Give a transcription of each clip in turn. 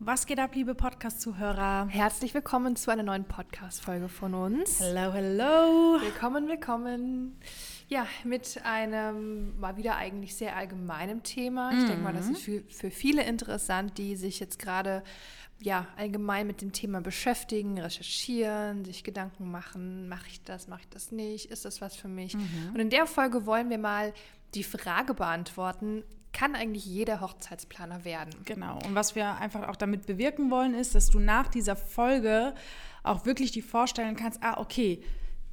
Was geht ab, liebe Podcast-Zuhörer? Herzlich willkommen zu einer neuen Podcast-Folge von uns. Hello, hello. Willkommen, willkommen. Ja, mit einem mal wieder eigentlich sehr allgemeinem Thema. Ich denke mal, das ist für, für viele interessant, die sich jetzt gerade ja, allgemein mit dem Thema beschäftigen, recherchieren, sich Gedanken machen, mache ich das, mache ich das nicht, ist das was für mich? Und in der Folge wollen wir mal die Frage beantworten, kann eigentlich jeder Hochzeitsplaner werden? Genau. Und was wir einfach auch damit bewirken wollen, ist, dass du nach dieser Folge auch wirklich die vorstellen kannst, ah, okay,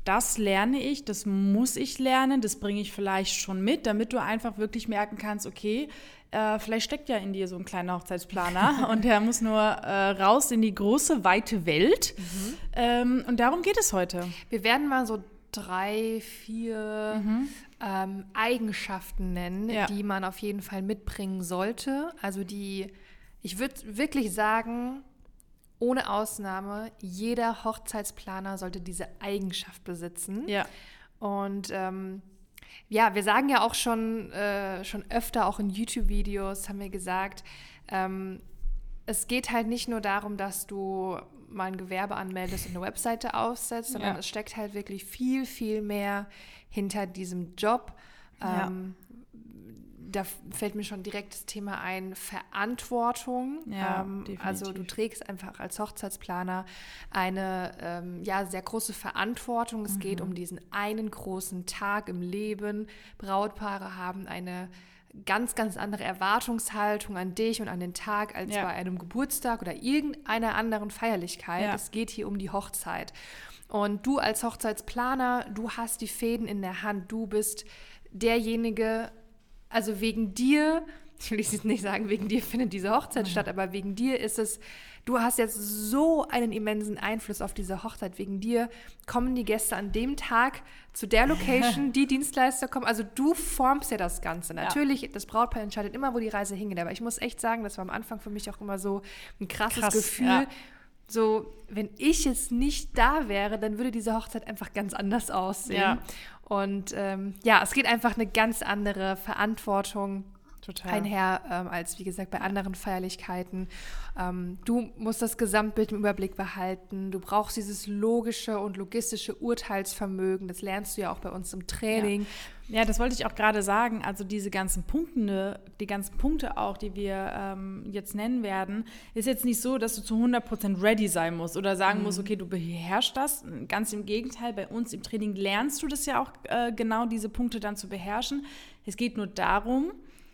das lerne ich, das muss ich lernen, das bringe ich vielleicht schon mit, damit du einfach wirklich merken kannst, okay, äh, vielleicht steckt ja in dir so ein kleiner Hochzeitsplaner und der muss nur äh, raus in die große, weite Welt. Mhm. Ähm, und darum geht es heute. Wir werden mal so drei, vier ähm, Eigenschaften nennen, Ja. die man auf jeden Fall mitbringen sollte. Also die, ich würde wirklich sagen, ohne Ausnahme, jeder Hochzeitsplaner sollte diese Eigenschaft besitzen. Ja. Und ähm, ja, wir sagen ja auch schon, äh, schon öfter, auch in YouTube-Videos haben wir gesagt, ähm, es geht halt nicht nur darum, dass du mal ein Gewerbe anmeldest und eine Webseite aufsetzt, sondern Ja. es steckt halt wirklich viel, viel mehr hinter diesem Job. Ähm, da fällt mir schon direkt das Thema ein, Verantwortung. Ja, ähm, also du trägst einfach als Hochzeitsplaner eine ähm, ja, sehr große Verantwortung. Es Mhm. geht um diesen einen großen Tag im Leben. Brautpaare haben eine ganz, ganz andere Erwartungshaltung an dich und an den Tag als Ja. bei einem Geburtstag oder irgendeiner anderen Feierlichkeit. Ja. Es geht hier um die Hochzeit. Und du als Hochzeitsplaner, du hast die Fäden in der Hand. Du bist derjenige, also wegen dir, ich will jetzt nicht sagen, wegen dir findet diese Hochzeit statt, aber wegen dir ist es, du hast jetzt so einen immensen Einfluss auf diese Hochzeit. Wegen dir kommen die Gäste an dem Tag zu der Location, die Dienstleister kommen. Also du formst ja das Ganze. Natürlich, das Brautpaar entscheidet immer, wo die Reise hingeht. Aber ich muss echt sagen, das war am Anfang für mich auch immer so ein krasses Krass, Gefühl. ja. So, wenn ich jetzt nicht da wäre, dann würde diese Hochzeit einfach ganz anders aussehen. Ja. Und ähm, ja, es geht einfach eine ganz andere Verantwortung Total. einher ähm, als, wie gesagt, bei anderen Feierlichkeiten. Ähm, du musst das Gesamtbild im Überblick behalten. Du brauchst dieses logische und logistische Urteilsvermögen. Das lernst du ja auch bei uns im Training. Ja, das wollte ich auch gerade sagen. Also diese ganzen Punkte, die ganzen Punkte auch, die wir ähm, jetzt nennen werden, ist jetzt nicht so, dass du zu 100% ready sein musst oder sagen musst, okay, du beherrschst das. Ganz im Gegenteil, bei uns im Training lernst du das ja auch äh, genau, diese Punkte dann zu beherrschen. Es geht nur darum,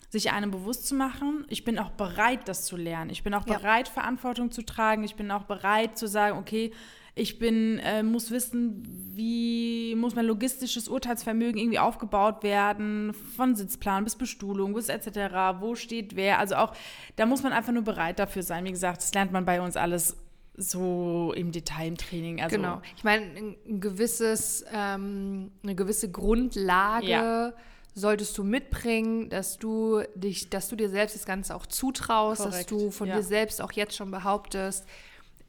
sich einem bewusst zu machen, ich bin auch bereit, das zu lernen. Ich bin auch Ja. bereit, Verantwortung zu tragen. Ich bin auch bereit zu sagen, okay, ich bin, äh, muss wissen, wie muss mein logistisches Urteilsvermögen irgendwie aufgebaut werden, von Sitzplan bis Bestuhlung bis etc., wo steht wer. Also auch, da muss man einfach nur bereit dafür sein. Wie gesagt, das lernt man bei uns alles so im Detail im Training. Also, Genau. Ich meine, ein, gewisses, ähm, eine gewisse Grundlage Ja. Solltest du mitbringen, dass du dich, dass du dir selbst das Ganze auch zutraust, dass Korrekt, du von ja. dir selbst auch jetzt schon behauptest,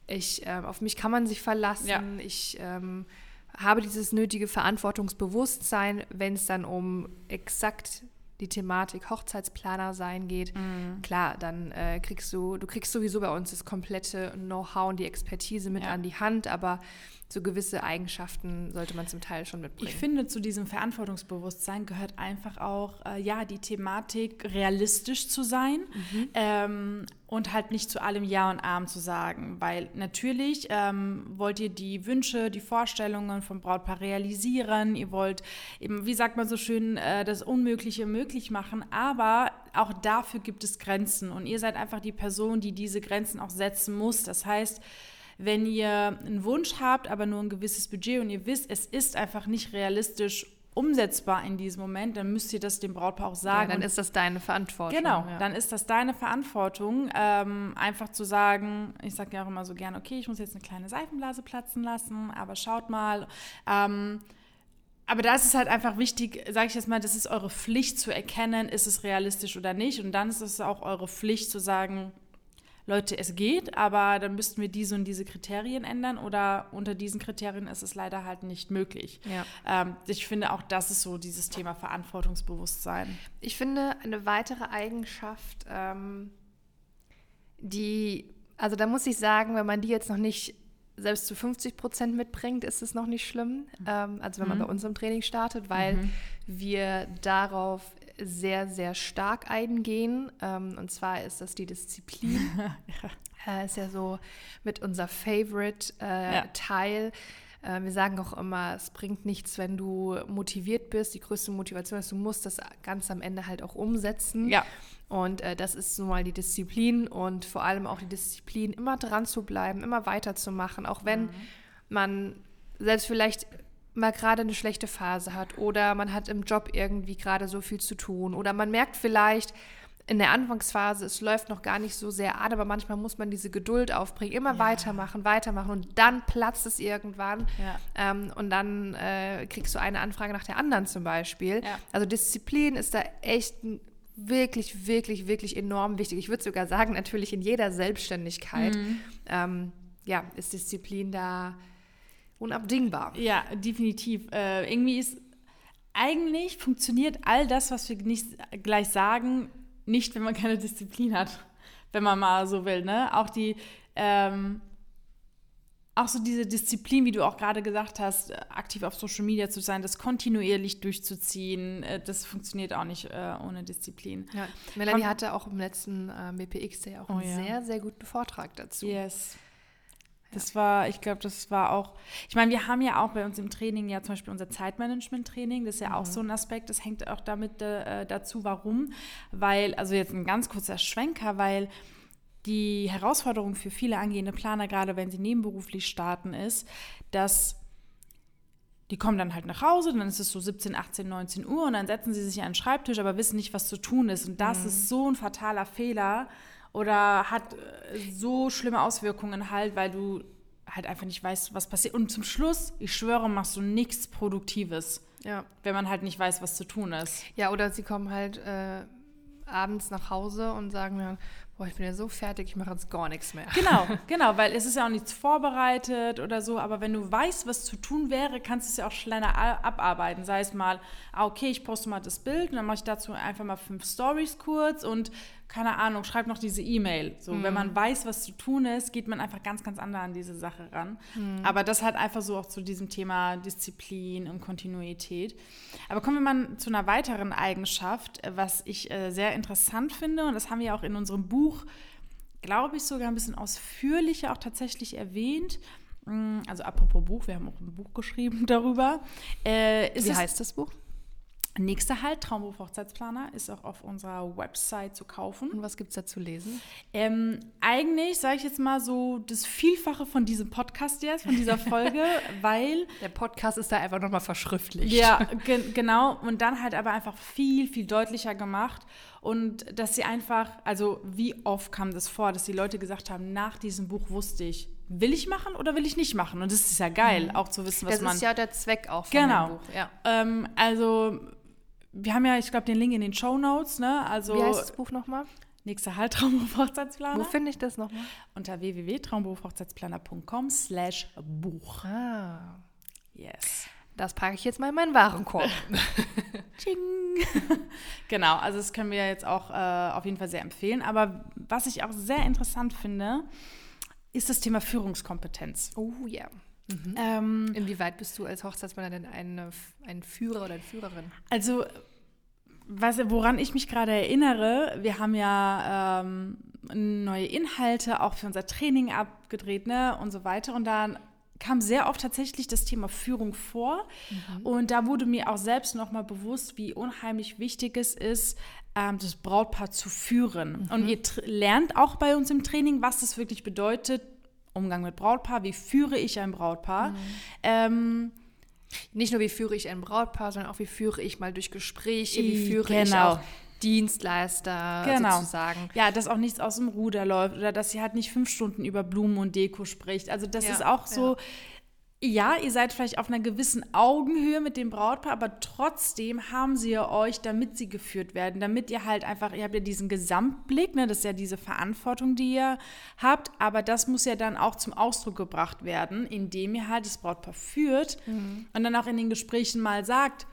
ich, ähm, auf mich kann man sich verlassen, Ja. ich ähm, habe dieses nötige Verantwortungsbewusstsein, wenn es dann um exakt die Thematik Hochzeitsplaner sein geht, Mhm. klar, dann äh, kriegst du, du kriegst sowieso bei uns das komplette Know-how und die Expertise mit Ja. an die Hand, aber so gewisse Eigenschaften sollte man zum Teil schon mitbringen. Ich finde, zu diesem Verantwortungsbewusstsein gehört einfach auch, äh, ja, die Thematik realistisch zu sein ähm, und halt nicht zu allem Ja und Arm zu sagen. Weil natürlich ähm, wollt ihr die Wünsche, die Vorstellungen vom Brautpaar realisieren. Ihr wollt eben, wie sagt man so schön, äh, das Unmögliche möglich machen. Aber auch dafür gibt es Grenzen. Und ihr seid einfach die Person, die diese Grenzen auch setzen muss. Das heißt, wenn ihr einen Wunsch habt, aber nur ein gewisses Budget und ihr wisst, es ist einfach nicht realistisch umsetzbar in diesem Moment, dann müsst ihr das dem Brautpaar auch ja, sagen. dann Und ist das deine Verantwortung. Genau, ja. dann ist das deine Verantwortung, ähm, einfach zu sagen, ich sage ja auch immer so gern, okay, ich muss jetzt eine kleine Seifenblase platzen lassen, aber schaut mal. Ähm, aber da ist es halt einfach wichtig, sage ich jetzt mal, das ist eure Pflicht zu erkennen, ist es realistisch oder nicht. Und dann ist es auch eure Pflicht zu sagen, Leute, es geht, aber dann müssten wir diese und diese Kriterien ändern oder unter diesen Kriterien ist es leider halt nicht möglich. Ja. Ähm, ich finde auch, das ist so dieses Thema Verantwortungsbewusstsein. Ich finde, eine weitere Eigenschaft, ähm, die Also da muss ich sagen, wenn man die jetzt noch nicht selbst zu 50 Prozent mitbringt, ist es noch nicht schlimm. Ähm, also wenn man bei uns im Training startet, weil Mhm. wir darauf sehr, sehr stark eingehen. Ähm, und zwar ist das die Disziplin. äh, ist ja so mit unser Favorite äh, Ja. Äh, wir sagen auch immer, es bringt nichts, wenn du motiviert bist. Die größte Motivation ist, du musst das ganz am Ende halt auch umsetzen. Ja. Und äh, das ist nun mal die Disziplin und vor allem auch die Disziplin, immer dran zu bleiben, immer weiterzumachen, auch wenn man selbst vielleicht mal gerade eine schlechte Phase hat oder man hat im Job irgendwie gerade so viel zu tun oder man merkt vielleicht in der Anfangsphase, es läuft noch gar nicht so sehr an, aber manchmal muss man diese Geduld aufbringen, immer Ja. weitermachen, weitermachen und dann platzt es irgendwann Ja. ähm, und dann äh, kriegst du eine Anfrage nach der anderen zum Beispiel. Ja. Also Disziplin ist da echt ein- wirklich, wirklich, wirklich enorm wichtig. Ich würde sogar sagen, natürlich in jeder Selbstständigkeit ähm, ja, ist Disziplin da unabdingbar. Ja, definitiv. Äh, irgendwie ist, eigentlich funktioniert all das, was wir nicht gleich sagen, nicht, wenn man keine Disziplin hat. Wenn man mal so will, ne? Auch die, ähm, auch so diese Disziplin, wie du auch gerade gesagt hast, aktiv auf Social Media zu sein, das kontinuierlich durchzuziehen, äh, das funktioniert auch nicht äh, ohne Disziplin. Ja. Melanie Komm. hatte auch im letzten äh, BPX Day auch Oh einen ja. sehr, sehr guten Vortrag dazu. Yes. Das war, ich glaube, das war auch, ich meine, wir haben ja auch bei uns im Training ja zum Beispiel unser Zeitmanagement-Training, das ist ja auch so ein Aspekt, das hängt auch damit äh, dazu, warum, weil, also jetzt ein ganz kurzer Schwenker, weil die Herausforderung für viele angehende Planer, gerade wenn sie nebenberuflich starten, ist, dass die kommen dann halt nach Hause, dann ist es so 17, 18, 19 Uhr und dann setzen sie sich an den Schreibtisch, aber wissen nicht, was zu tun ist. Und das ist so ein fataler Fehler oder hat äh, so schlimme Auswirkungen halt, weil du halt einfach nicht weißt, was passiert. Und zum Schluss, ich schwöre, machst du nichts Produktives, Ja. wenn man halt nicht weiß, was zu tun ist. ja, oder sie kommen halt äh, abends nach Hause und sagen mir, boah, ich bin ja so fertig, ich mache jetzt gar nichts mehr. Genau, genau, weil es ist ja auch nichts vorbereitet oder so, aber wenn du weißt, was zu tun wäre, kannst du es ja auch schneller abarbeiten. Sei es mal, ah, okay, ich poste mal das Bild und dann mache ich dazu einfach mal fünf Stories kurz und keine Ahnung, schreib noch diese E-Mail. So, wenn man weiß, was zu tun ist, geht man einfach ganz, ganz anders an diese Sache ran. Aber das halt einfach so auch zu diesem Thema Disziplin und Kontinuität. Aber kommen wir mal zu einer weiteren Eigenschaft, äh, was ich äh, sehr interessant finde und das haben wir auch in unserem Buch glaube ich, sogar ein bisschen ausführlicher auch tatsächlich erwähnt. Mm, Also apropos Buch, wir haben auch ein Buch geschrieben darüber. Äh, Wie heißt das Buch? Nächster Halt, Traumberuf Hochzeitsplaner, ist auch auf unserer Website zu kaufen. Und was gibt es da zu lesen? Ähm, eigentlich sage ich jetzt mal so das Vielfache von diesem Podcast jetzt, von dieser Folge, weil Der Podcast ist da einfach nochmal verschriftlicht. Ja, ge genau. Und dann halt aber einfach viel, viel deutlicher gemacht. Und dass sie einfach, also wie oft kam das vor, dass die Leute gesagt haben, nach diesem Buch wusste ich, will ich machen oder will ich nicht machen? Und das ist ja geil, auch zu wissen, was Das man. ist ja der Zweck auch von Genau. dem Buch. Ja. ähm, also, wir haben ja, ich glaube, den Link in den Show Notes, ne? Also, Wie heißt das Buch nochmal? nächster Halt Traumberuf Hochzeitsplaner. Wo finde ich das nochmal? Unter www.traumberufhochzeitsplaner.com slash Buch. Ah, Yes. das packe ich jetzt mal in meinen Warenkorb. Ching. genau, also das können wir jetzt auch äh, auf jeden Fall sehr empfehlen. Aber was ich auch sehr interessant finde, ist das Thema Führungskompetenz. oh ja. Ähm, Inwieweit bist du als Hochzeitsplaner denn eine, ein Führer oder eine Führerin? also, was, woran ich mich gerade erinnere, wir haben ja ähm, neue Inhalte auch für unser Training abgedreht ne, und so weiter. Und da kam sehr oft tatsächlich das Thema Führung vor. Und da wurde mir auch selbst nochmal bewusst, wie unheimlich wichtig es ist, ähm, das Brautpaar zu führen. Und ihr lernt auch bei uns im Training, was das wirklich bedeutet. Umgang mit Brautpaar, wie führe ich ein Brautpaar? Ähm, Nicht nur, wie führe ich ein Brautpaar, sondern auch, wie führe ich mal durch Gespräche, wie führe ich genau. auch Dienstleister Genau. sozusagen. Ja, dass auch nichts aus dem Ruder läuft oder dass sie halt nicht fünf Stunden über Blumen und Deko spricht. Also das Ja, ist auch so, ja. Ihr seid vielleicht auf einer gewissen Augenhöhe mit dem Brautpaar, aber trotzdem haben sie ja euch, damit sie geführt werden, damit ihr halt einfach, ihr habt ja diesen Gesamtblick, ne, das ist ja diese Verantwortung, die ihr habt, aber das muss ja dann auch zum Ausdruck gebracht werden, indem ihr halt das Brautpaar führt und dann auch in den Gesprächen mal sagt,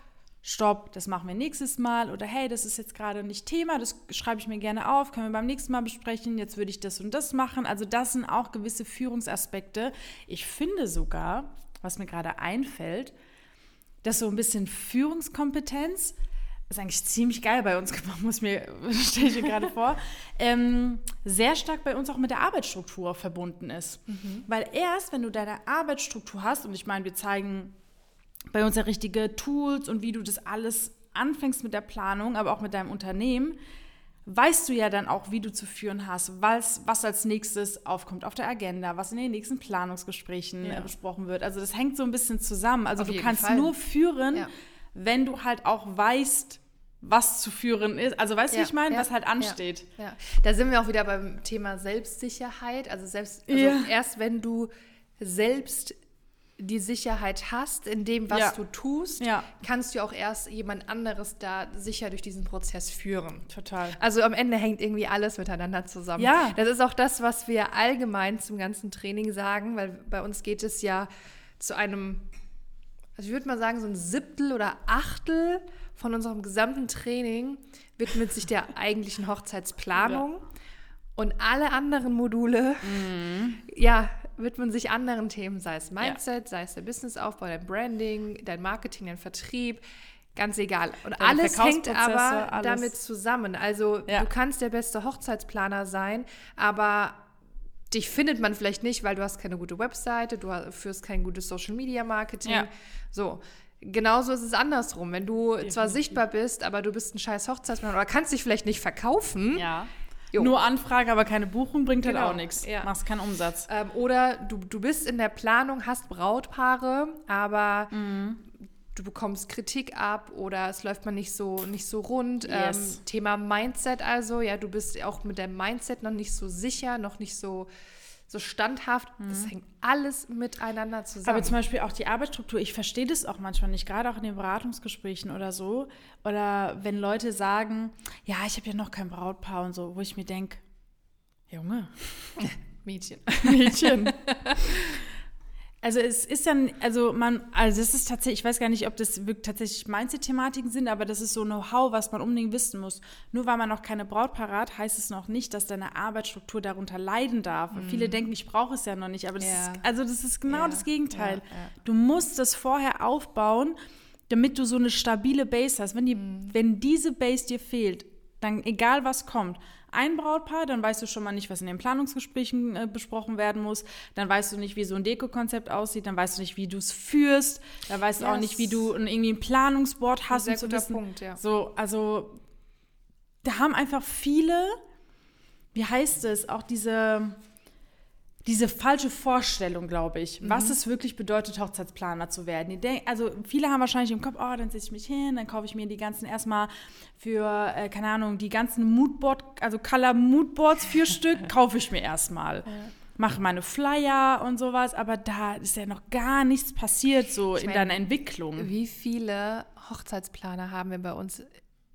stopp, das machen wir nächstes Mal oder hey, das ist jetzt gerade nicht Thema, das schreibe ich mir gerne auf, können wir beim nächsten Mal besprechen, jetzt würde ich das und das machen. Also das sind auch gewisse Führungsaspekte. Ich finde sogar, was mir gerade einfällt, dass so ein bisschen Führungskompetenz ist eigentlich ziemlich geil bei uns gemacht, muss mir, stelle ich mir gerade vor, ähm, sehr stark bei uns auch mit der Arbeitsstruktur verbunden ist. Mhm. Weil erst, wenn du deine Arbeitsstruktur hast, und ich meine, wir zeigen bei uns ja richtige Tools und wie du das alles anfängst mit der Planung, aber auch mit deinem Unternehmen, weißt du ja dann auch, wie du zu führen hast, was, was als nächstes aufkommt auf der Agenda, was in den nächsten Planungsgesprächen ja. besprochen wird. Also das hängt so ein bisschen zusammen. Also auf du kannst Fall. nur führen, ja. wenn du halt auch weißt, was zu führen ist. Also weißt du, ja, wie ich meine, was halt ansteht. Ja, Da sind wir auch wieder beim Thema Selbstsicherheit. Also selbst also erst wenn du selbst die Sicherheit hast in dem, was ja. du tust, ja. kannst du auch erst jemand anderes da sicher durch diesen Prozess führen. Total. Also am Ende hängt irgendwie alles miteinander zusammen. Ja. Das ist auch das, was wir allgemein zum ganzen Training sagen, weil bei uns geht es ja zu einem, also ich würde mal sagen, so ein Siebtel oder Achtel von unserem gesamten Training widmet sich der eigentlichen Hochzeitsplanung. Ja. Und alle anderen Module, mhm. ja, widmen sich anderen Themen, sei es Mindset, ja. sei es der Businessaufbau, dein Branding, dein Marketing, dein Vertrieb, ganz egal. Und Deine alles hängt aber alles. damit zusammen. Also ja. du kannst der beste Hochzeitsplaner sein, aber dich findet man vielleicht nicht, weil du hast keine gute Webseite, du führst kein gutes Social Media Marketing. Ja. So. Genauso ist es andersrum. Wenn du Definitiv. zwar sichtbar bist, aber du bist ein scheiß Hochzeitsplaner oder kannst dich vielleicht nicht verkaufen, ja. Jo. Nur Anfrage, aber keine Buchung bringt halt genau. halt auch nichts. Ja. Machst keinen Umsatz. Ähm, oder du, du bist in der Planung, hast Brautpaare, aber mhm. du bekommst Kritik ab oder es läuft mal nicht so, nicht so rund. Yes. Ähm, Thema Mindset also, ja, du bist auch mit dem Mindset noch nicht so sicher, noch nicht so so standhaft. Mhm. Das hängt alles miteinander zusammen. Aber zum Beispiel auch die Arbeitsstruktur, ich verstehe das auch manchmal nicht, gerade auch in den Beratungsgesprächen oder so. Oder wenn Leute sagen, ja, ich habe ja noch kein Brautpaar und so, wo ich mir denke, Junge. Mädchen. Mädchen. Also es ist dann, also man, also es ist tatsächlich, ich weiß gar nicht, ob das wirklich tatsächlich Mindset-Thematiken sind, aber das ist so Know-how, was man unbedingt wissen muss. Nur weil man noch keine Braut parat, heißt es noch nicht, dass deine Arbeitsstruktur darunter leiden darf. Mhm. Viele denken, ich brauche es ja noch nicht, aber das ja. ist, also das ist genau ja. das Gegenteil. Ja, du musst das vorher aufbauen, damit du so eine stabile Base hast. Wenn, die, mhm. wenn diese Base dir fehlt, dann egal was kommt, ein Brautpaar, dann weißt du schon mal nicht, was in den Planungsgesprächen äh, besprochen werden muss. Dann weißt du nicht, wie so ein Dekokonzept aussieht. Dann weißt du nicht, wie du es führst. Dann weißt yes. du auch nicht, wie du ein, irgendwie ein Planungsboard hast. Ein sehr guter Punkt, ja. So, also da haben einfach viele, wie heißt es, auch diese diese falsche Vorstellung, glaube ich, mhm. was es wirklich bedeutet, Hochzeitsplaner zu werden. also viele haben wahrscheinlich im Kopf, oh, dann setze ich mich hin, dann kaufe ich mir die ganzen erstmal für, äh, keine Ahnung, die ganzen Moodboard, also Color Moodboards, vier Stück, kaufe ich mir erstmal. Ja. Mache meine Flyer und sowas, aber da ist ja noch gar nichts passiert so ich in deiner Entwicklung. Wie viele Hochzeitsplaner haben wir bei uns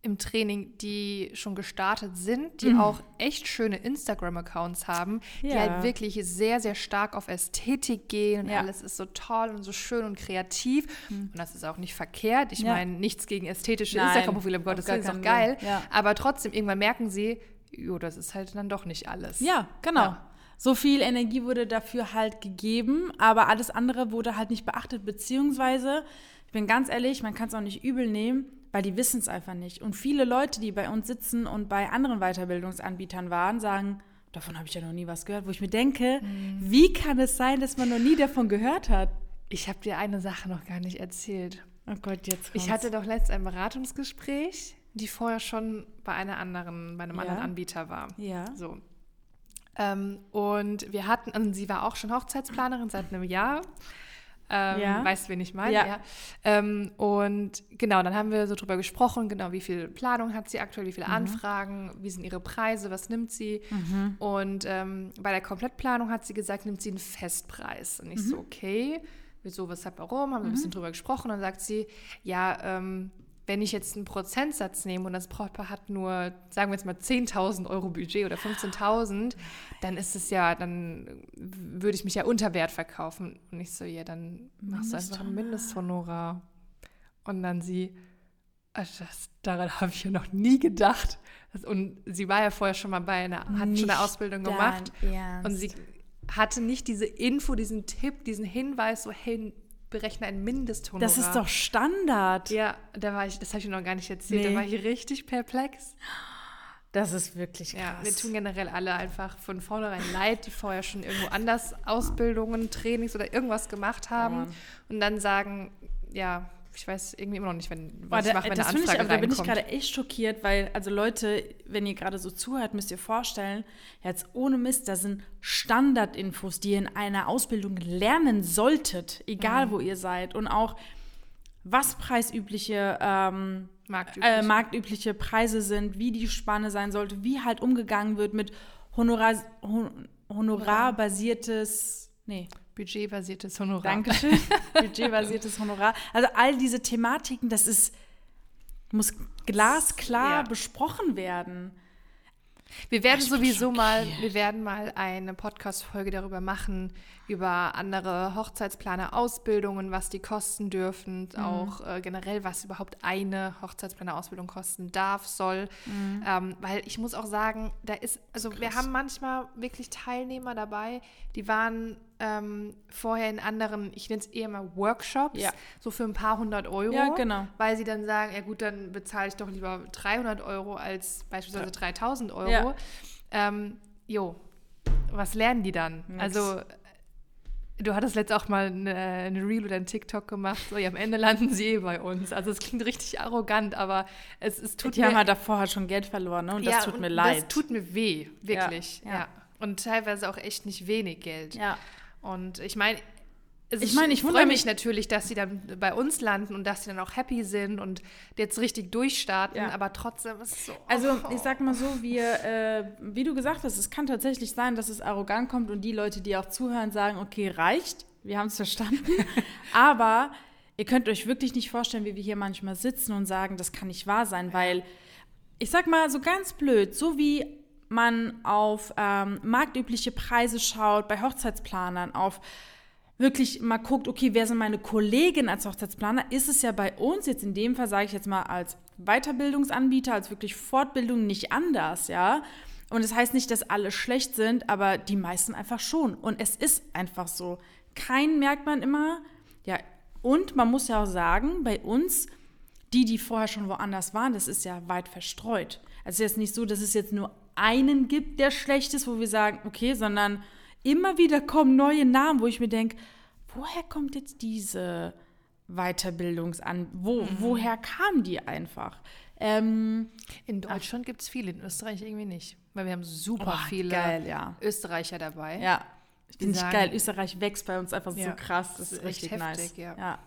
im Training, die schon gestartet sind, die mhm. auch echt schöne Instagram-Accounts haben, ja. die halt wirklich sehr, sehr stark auf Ästhetik gehen und ja. alles ist so toll und so schön und kreativ. Mhm. Und das ist auch nicht verkehrt. Ich ja. meine, nichts gegen ästhetische Instagram-Profile, um Gottes Willen, ist auch geil. Aber trotzdem, irgendwann merken sie, jo, das ist halt dann doch nicht alles. Ja, genau. So viel Energie wurde dafür halt gegeben, aber alles andere wurde halt nicht beachtet, beziehungsweise, ich bin ganz ehrlich, man kann es auch nicht übel nehmen, weil die wissen es einfach nicht. Und viele Leute, die bei uns sitzen und bei anderen Weiterbildungsanbietern waren, sagen, davon habe ich ja noch nie was gehört, wo ich mir denke, mhm. wie kann es sein, dass man noch nie davon gehört hat? Ich habe dir eine Sache noch gar nicht erzählt. Oh Gott, jetzt kommt's. Ich hatte doch letzt ein Beratungsgespräch, die vorher schon bei einer anderen, bei einem ja. anderen Anbieter war. Ja. So. Ähm, und wir hatten, und sie war auch schon Hochzeitsplanerin seit einem Jahr. Ähm, ja. Weißt du, wen ich meine? Ja. ja. Ähm, und genau, dann haben wir so drüber gesprochen, genau, wie viel Planung hat sie aktuell, wie viele mhm. Anfragen, wie sind ihre Preise, was nimmt sie? Mhm. Und ähm, bei der Komplettplanung hat sie gesagt, nimmt sie einen Festpreis. Und ich mhm. so, okay, wieso, weshalb, warum? Haben wir ein bisschen mhm. drüber gesprochen. Und dann sagt sie, ja, ähm, wenn ich jetzt einen Prozentsatz nehme und das Brautpaar hat nur, sagen wir jetzt mal 10.000 Euro Budget oder 15.000, dann ist es ja, dann würde ich mich ja unter Wert verkaufen. Und ich so, ja, dann machst du einfach ein Mindesthonorar. Und dann sie, Also das, daran habe ich ja noch nie gedacht. Und sie war ja vorher schon mal bei einer, hat Nicht schon eine Ausbildung gemacht. Ernst. Und sie hatte nicht diese Info, diesen Tipp, diesen Hinweis, so hey, berechne ein Mindesthonorar. Das ist doch Standard. Ja, da war ich, das habe ich noch gar nicht erzählt. Nee. Da war ich richtig perplex. Das ist wirklich krass. Ja, wir tun generell alle einfach von vornherein leid, die vorher schon irgendwo anders Ausbildungen, Trainings oder irgendwas gemacht haben Mann. und dann sagen, ja, ich weiß irgendwie immer noch nicht, wenn, was Boah, ich mache, wenn das eine finde ich, Anfrage aber da bin ich gerade echt schockiert, weil, also Leute, wenn ihr gerade so zuhört, müsst ihr vorstellen, jetzt ohne Mist, da sind Standardinfos, die ihr in einer Ausbildung lernen solltet, egal Mhm. wo ihr seid. Und auch, was preisübliche, ähm, Marktüblich. äh, marktübliche Preise sind, wie die Spanne sein sollte, wie halt umgegangen wird mit Honorar, hon, honorarbasiertes, nee, Budgetbasiertes Honorar. Dankeschön. Budgetbasiertes Honorar. Also all diese Thematiken, das ist, muss glasklar Ja. besprochen werden. Wir werden bin sowieso mal, wir werden mal eine Podcast-Folge darüber machen, über andere Hochzeitsplaner, Ausbildungen, was die kosten dürfen, Mhm. auch äh, generell, was überhaupt eine Hochzeitsplaner-Ausbildung kosten darf, soll. Mhm. Ähm, weil ich muss auch sagen, da ist, also wir haben manchmal wirklich Teilnehmer dabei, die waren ähm, vorher in anderen, ich nenne es eher mal Workshops, Ja. so für ein paar hundert Euro. Ja, genau. Weil sie dann sagen, ja gut, dann bezahle ich doch lieber 300 Euro als beispielsweise 3000 Euro. Ja. Ähm, jo, was lernen die dann? Nix. Also, du hattest letzt auch mal eine, eine Reel oder ein TikTok gemacht, so, ja, am Ende landen sie eh bei uns. Also, es klingt richtig arrogant, aber es, es tut Die mir... haben halt davor halt schon Geld verloren, ne? Und das ja, tut und mir leid. Das tut mir weh, wirklich. Ja, Ja, ja. Und teilweise auch echt nicht wenig Geld. ja. Und ich meine, es Ich meine, ich freue mich mich- natürlich, dass sie dann bei uns landen und dass sie dann auch happy sind und jetzt richtig durchstarten, Ja. aber trotzdem ist es so. Also oh. ich sag mal so, wir, äh, wie du gesagt hast, es kann tatsächlich sein, dass es arrogant kommt und die Leute, die auch zuhören, sagen, okay, reicht, wir haben es verstanden. Aber ihr könnt euch wirklich nicht vorstellen, wie wir hier manchmal sitzen und sagen, das kann nicht wahr sein, weil ich sag mal so ganz blöd, so wie man auf ähm, marktübliche Preise schaut bei Hochzeitsplanern, auf wirklich mal guckt, okay, wer sind meine Kollegen als Hochzeitsplaner, ist es ja bei uns jetzt in dem Fall, sage ich jetzt mal, als Weiterbildungsanbieter, als wirklich Fortbildung nicht anders, ja. Und das heißt nicht, dass alle schlecht sind, aber die meisten einfach schon. Und es ist einfach so. Keinen merkt man immer, ja. Und man muss ja auch sagen, bei uns, die, die vorher schon woanders waren, das ist ja weit verstreut. Also es ist jetzt nicht so, dass es jetzt nur einen gibt, der schlecht ist, wo wir sagen, okay, sondern immer wieder kommen neue Namen, wo ich mir denke, woher kommt jetzt diese Weiterbildungsan... Wo, Woher kam die einfach? Ähm, in Deutschland gibt es viele, in Österreich irgendwie nicht. Weil wir haben super Boah, viele geil, ja. Österreicher dabei. ja, finde ich geil. Österreich wächst bei uns einfach Ja, so krass. Das das ist ist richtig heftig, nice. ja.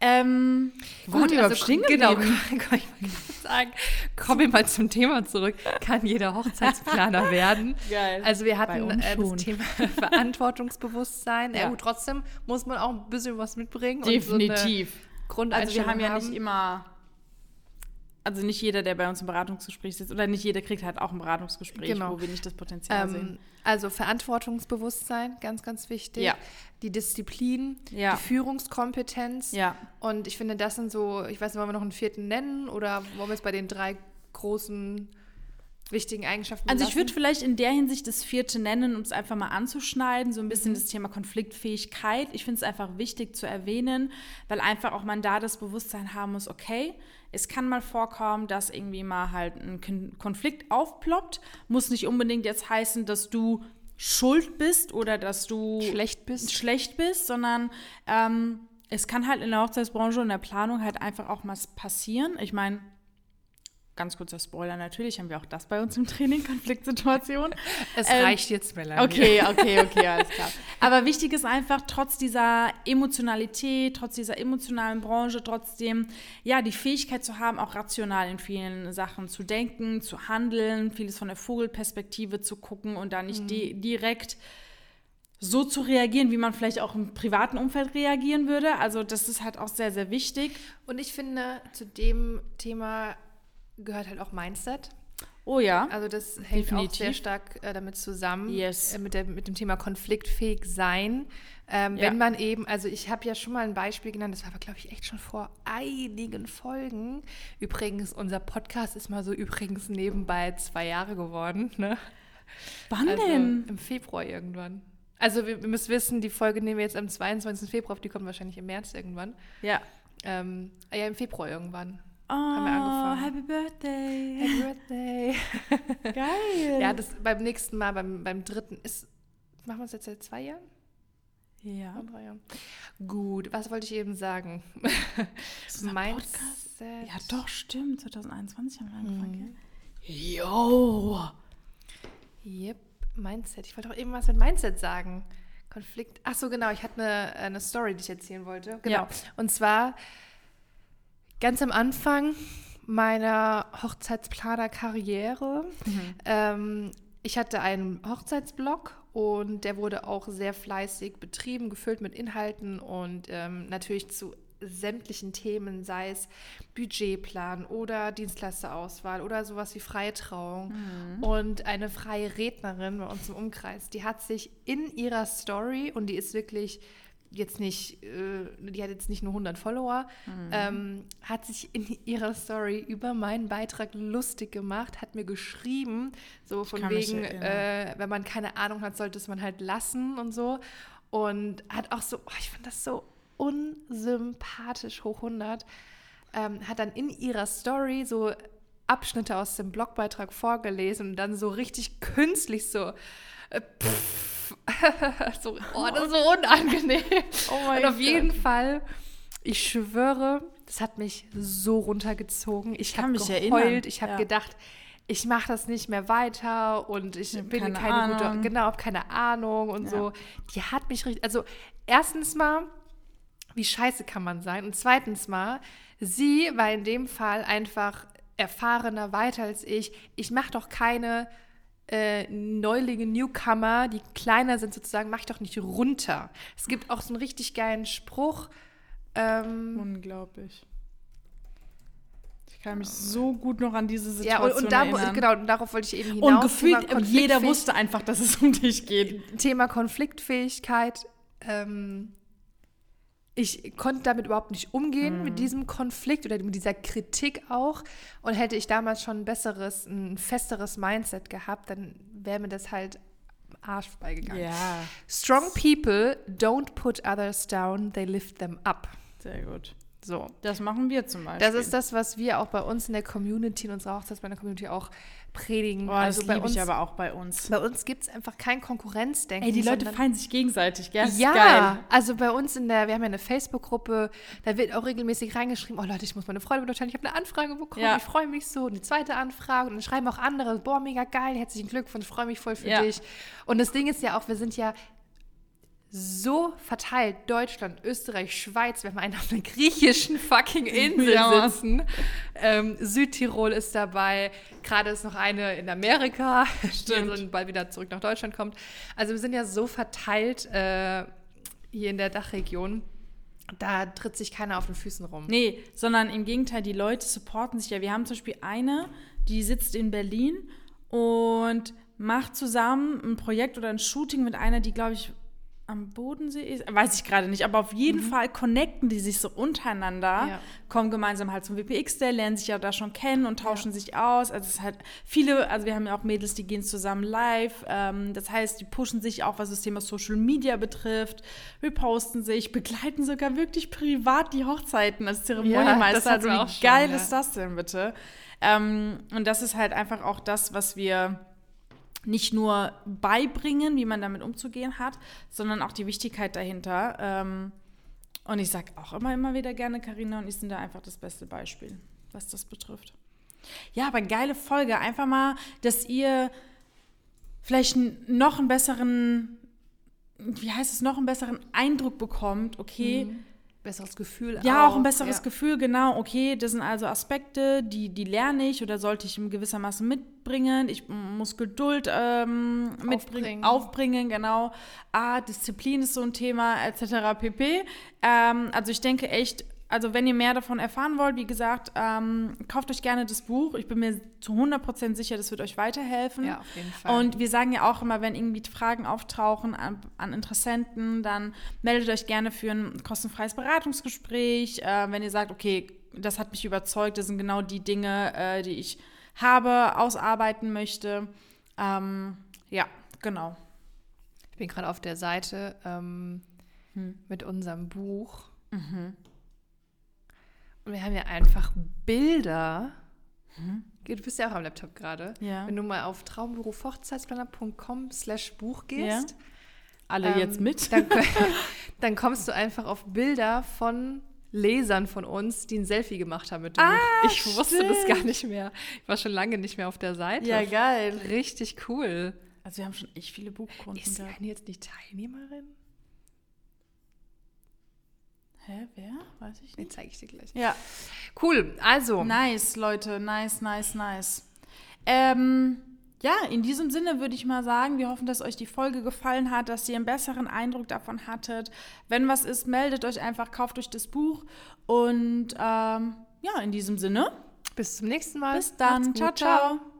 Ähm, waren wir überhaupt stehen genau, geblieben? kann ich mal sagen, kommen wir mal zum Thema zurück. Kann jeder Hochzeitsplaner werden? Geil. Also wir hatten äh, das. Thema Verantwortungsbewusstsein. Ja. Gut, trotzdem muss man auch ein bisschen was mitbringen. und so Definitiv. Also wir Grundeinstellung haben ja nicht immer, also nicht jeder, der bei uns im Beratungsgespräch sitzt, oder nicht jeder kriegt halt auch ein Beratungsgespräch, Genau. wo wir nicht das Potenzial Ähm, sehen. also Verantwortungsbewusstsein, ganz, ganz wichtig. Ja. Die Disziplin, Ja. die Führungskompetenz. Ja. Und ich finde, das sind so, ich weiß nicht, wollen wir noch einen vierten nennen oder wollen wir es bei den drei großen wichtigen Eigenschaften Also ich lassen? würde vielleicht in der Hinsicht das vierte nennen, um es einfach mal anzuschneiden, so ein bisschen Mhm. das Thema Konfliktfähigkeit. Ich finde es einfach wichtig zu erwähnen, weil einfach auch man da das Bewusstsein haben muss, okay, es kann mal vorkommen, dass irgendwie mal halt ein Kon- Konflikt aufploppt. Muss nicht unbedingt jetzt heißen, dass du schuld bist oder dass du Schlecht bist. schlecht bist, sondern ähm, es kann halt in der Hochzeitsbranche und der Planung halt einfach auch mal passieren. Ich meine, ganz kurzer Spoiler natürlich, haben wir auch das bei uns im Training, Konfliktsituation. Es Ähm, reicht jetzt, Melanie. Okay, okay, okay, alles klar. Aber wichtig ist einfach, trotz dieser Emotionalität, trotz dieser emotionalen Branche, trotzdem, ja, die Fähigkeit zu haben, auch rational in vielen Sachen zu denken, zu handeln, vieles von der Vogelperspektive zu gucken und da nicht di direkt so zu reagieren, wie man vielleicht auch im privaten Umfeld reagieren würde. Also das ist halt auch sehr, sehr wichtig. Und ich finde, zu dem Thema gehört halt auch Mindset. Oh ja. Also das hängt auch Definitiv. sehr stark äh, damit zusammen, Yes. äh, mit, der, mit dem Thema konfliktfähig sein. Ähm, Ja. Wenn man eben, also ich habe ja schon mal ein Beispiel genannt, das war aber, glaube ich, echt schon vor einigen Folgen. Übrigens, unser Podcast ist mal so übrigens nebenbei zwei Jahre geworden. Ne? Wann Also denn? im Februar irgendwann. Also wir, wir müssen wissen, die Folge nehmen wir jetzt am 22. Februar auf, die kommt wahrscheinlich im März irgendwann. Ja. Ähm, ja, im Februar irgendwann. Oh, wir angefangen. Happy Birthday. Happy Birthday. Geil. Ja, das beim nächsten Mal, beim, beim dritten ist. Machen wir es jetzt seit zwei Jahren? ja. Drei Jahren? Gut, was wollte ich eben sagen? Ist das ein Mindset. Ja, doch, stimmt. 2021 haben wir angefangen. gell? Yo. Yep, Mindset. Ich wollte auch eben was mit Mindset sagen. Konflikt. Ach so, genau. Ich hatte eine, eine Story, die ich erzählen wollte. Genau. Ja. Und zwar ganz am Anfang meiner Hochzeitsplaner-Karriere. Ähm, ich hatte einen Hochzeitsblog und der wurde auch sehr fleißig betrieben, gefüllt mit Inhalten und ähm, natürlich zu sämtlichen Themen, sei es Budgetplan oder Dienstleisterauswahl oder sowas wie freie Trauung. Und eine freie Rednerin bei uns im Umkreis, die hat sich in ihrer Story, und die ist wirklich jetzt nicht, äh, die hat jetzt nicht nur 100 Follower, ähm, hat sich in ihrer Story über meinen Beitrag lustig gemacht, hat mir geschrieben, so von wegen, äh, wenn man keine Ahnung hat, sollte es man halt lassen und so. Und hat auch so, oh, ich fand das so unsympathisch hoch 100, ähm, hat dann in ihrer Story so Abschnitte aus dem Blogbeitrag vorgelesen und dann so richtig künstlich so, äh, pff, so, oh, das ist so unangenehm. Oh mein und auf Gott. jeden Fall, ich schwöre, das hat mich so runtergezogen. Ich habe mich geheult, erinnern, ich habe ja. gedacht, ich mache das nicht mehr weiter und ich hab bin keine keine, gute, genau, habe keine Ahnung und Ja. so. Die hat mich richtig, also erstens mal, wie scheiße kann man sein? Und zweitens mal, sie war in dem Fall einfach erfahrener, weiter als ich. Ich mache doch keine äh, Neulinge, Newcomer, die kleiner sind sozusagen, mach ich doch nicht runter. Es gibt auch so einen richtig geilen Spruch. Ähm, Unglaublich. Ich kann mich so gut noch an diese ja, Situation und, und da, erinnern. genau, und darauf wollte ich eben hinaus. Und gefühlt, jeder wusste einfach, dass es um dich geht. Thema Konfliktfähigkeit. Ähm, ich konnte damit überhaupt nicht umgehen, Mhm. mit diesem Konflikt oder mit dieser Kritik auch. Und hätte ich damals schon ein besseres, ein festeres Mindset gehabt, dann wäre mir das halt Arsch vorbeigegangen. Ja, Strong people don't put others down, they lift them up. sehr gut. So. Das machen wir zum Beispiel. Das ist das, was wir auch bei uns in der Community, in unserer Hochzeitsplaner-Community auch predigen. Das also bei liebe uns, ich aber auch bei uns. bei uns gibt es einfach kein Konkurrenzdenken. Ey, die Leute feiern sich gegenseitig, gell? Das ist ja, geil. also bei uns in der, wir haben ja eine Facebook-Gruppe, da wird auch regelmäßig reingeschrieben, oh Leute, ich muss meine Freunde unterteilen, ich habe eine Anfrage bekommen, Ja. ich freue mich so. Und eine zweite Anfrage und dann schreiben auch andere, boah, mega geil, herzlichen Glückwunsch, freue mich voll für Ja. dich. Und das Ding ist ja auch, wir sind ja so verteilt, Deutschland, Österreich, Schweiz, wir haben einen auf einer griechischen fucking Insel Ja, sitzen. Ähm, Südtirol ist dabei, gerade ist noch eine in Amerika, Stimmt. die bald wieder zurück nach Deutschland kommt. Also wir sind ja so verteilt äh, hier in der Dachregion, da tritt sich keiner auf den Füßen rum. Nee, sondern im Gegenteil, die Leute supporten sich ja. Wir haben zum Beispiel eine, die sitzt in Berlin und macht zusammen ein Projekt oder ein Shooting mit einer, die, glaube ich, am Bodensee ist. Weiß ich gerade nicht, aber auf jeden Fall connecten die sich so untereinander, Ja. kommen gemeinsam halt zum WPX Day, lernen sich ja da schon kennen und tauschen sich aus. Also es ist halt viele, also wir haben ja auch Mädels, die gehen zusammen live. Ähm, das heißt, die pushen sich auch, was das Thema Social Media betrifft, reposten sich, begleiten sogar wirklich privat die Hochzeiten als Ja, Zeremonienmeister. das hatten also wie schon, geil ja. ist das denn bitte? Ähm, und das ist halt einfach auch das, was wir nicht nur beibringen, wie man damit umzugehen hat, sondern auch die Wichtigkeit dahinter. Ähm, und ich sage auch immer, immer wieder gerne, Karina und ich sind da einfach das beste Beispiel, was das betrifft. Ja, aber geile Folge. Einfach mal, dass ihr vielleicht noch einen besseren, wie heißt es, noch einen besseren Eindruck bekommt, okay, Besseres Gefühl ja, auch ein besseres ja. Gefühl, genau. Okay, das sind also Aspekte, die, die lerne ich oder sollte ich in gewissermaßen mitbringen. Ich muss Geduld ähm, mitbringen, Aufbringen. aufbringen, genau. Ah, Disziplin ist so ein Thema, etc. pp. Ähm, also ich denke echt, also wenn ihr mehr davon erfahren wollt, wie gesagt, ähm, kauft euch gerne das Buch. Ich bin mir zu 100% sicher, das wird euch weiterhelfen. Ja, auf jeden Fall. Und wir sagen ja auch immer, wenn irgendwie Fragen auftauchen an, an Interessenten, dann meldet euch gerne für ein kostenfreies Beratungsgespräch. Äh, wenn ihr sagt, okay, das hat mich überzeugt, das sind genau die Dinge, äh, die ich habe, ausarbeiten möchte. Ähm, ja, genau. Ich bin gerade auf der Seite ähm, hm. mit unserem Buch. Mhm. Und wir haben ja einfach Bilder. Mhm. Du bist ja auch am Laptop gerade. Ja. Wenn du mal auf traumberufhochzeitsplaner.com slash Buch gehst. Ja. Alle ähm, jetzt mit. Dann, dann, kommst du einfach auf Bilder von Lesern von uns, die ein Selfie gemacht haben mit dem ah, Buch. Ich stimmt. wusste das gar nicht mehr. Ich war schon lange nicht mehr auf der Seite. Ja, geil. Richtig cool. Also wir haben schon echt viele Buchkunden. Ist Annie jetzt nicht Teilnehmerin? Hä, wer? Weiß ich nicht. Den zeige ich dir gleich. Ja. Cool, also. Nice, Leute. Nice, nice, nice. Ähm, ja, in diesem Sinne würde ich mal sagen, wir hoffen, dass euch die Folge gefallen hat, dass ihr einen besseren Eindruck davon hattet. Wenn was ist, meldet euch einfach, kauft euch das Buch. Und ähm, ja, in diesem Sinne. Bis zum nächsten Mal. Bis dann. Ciao, ciao.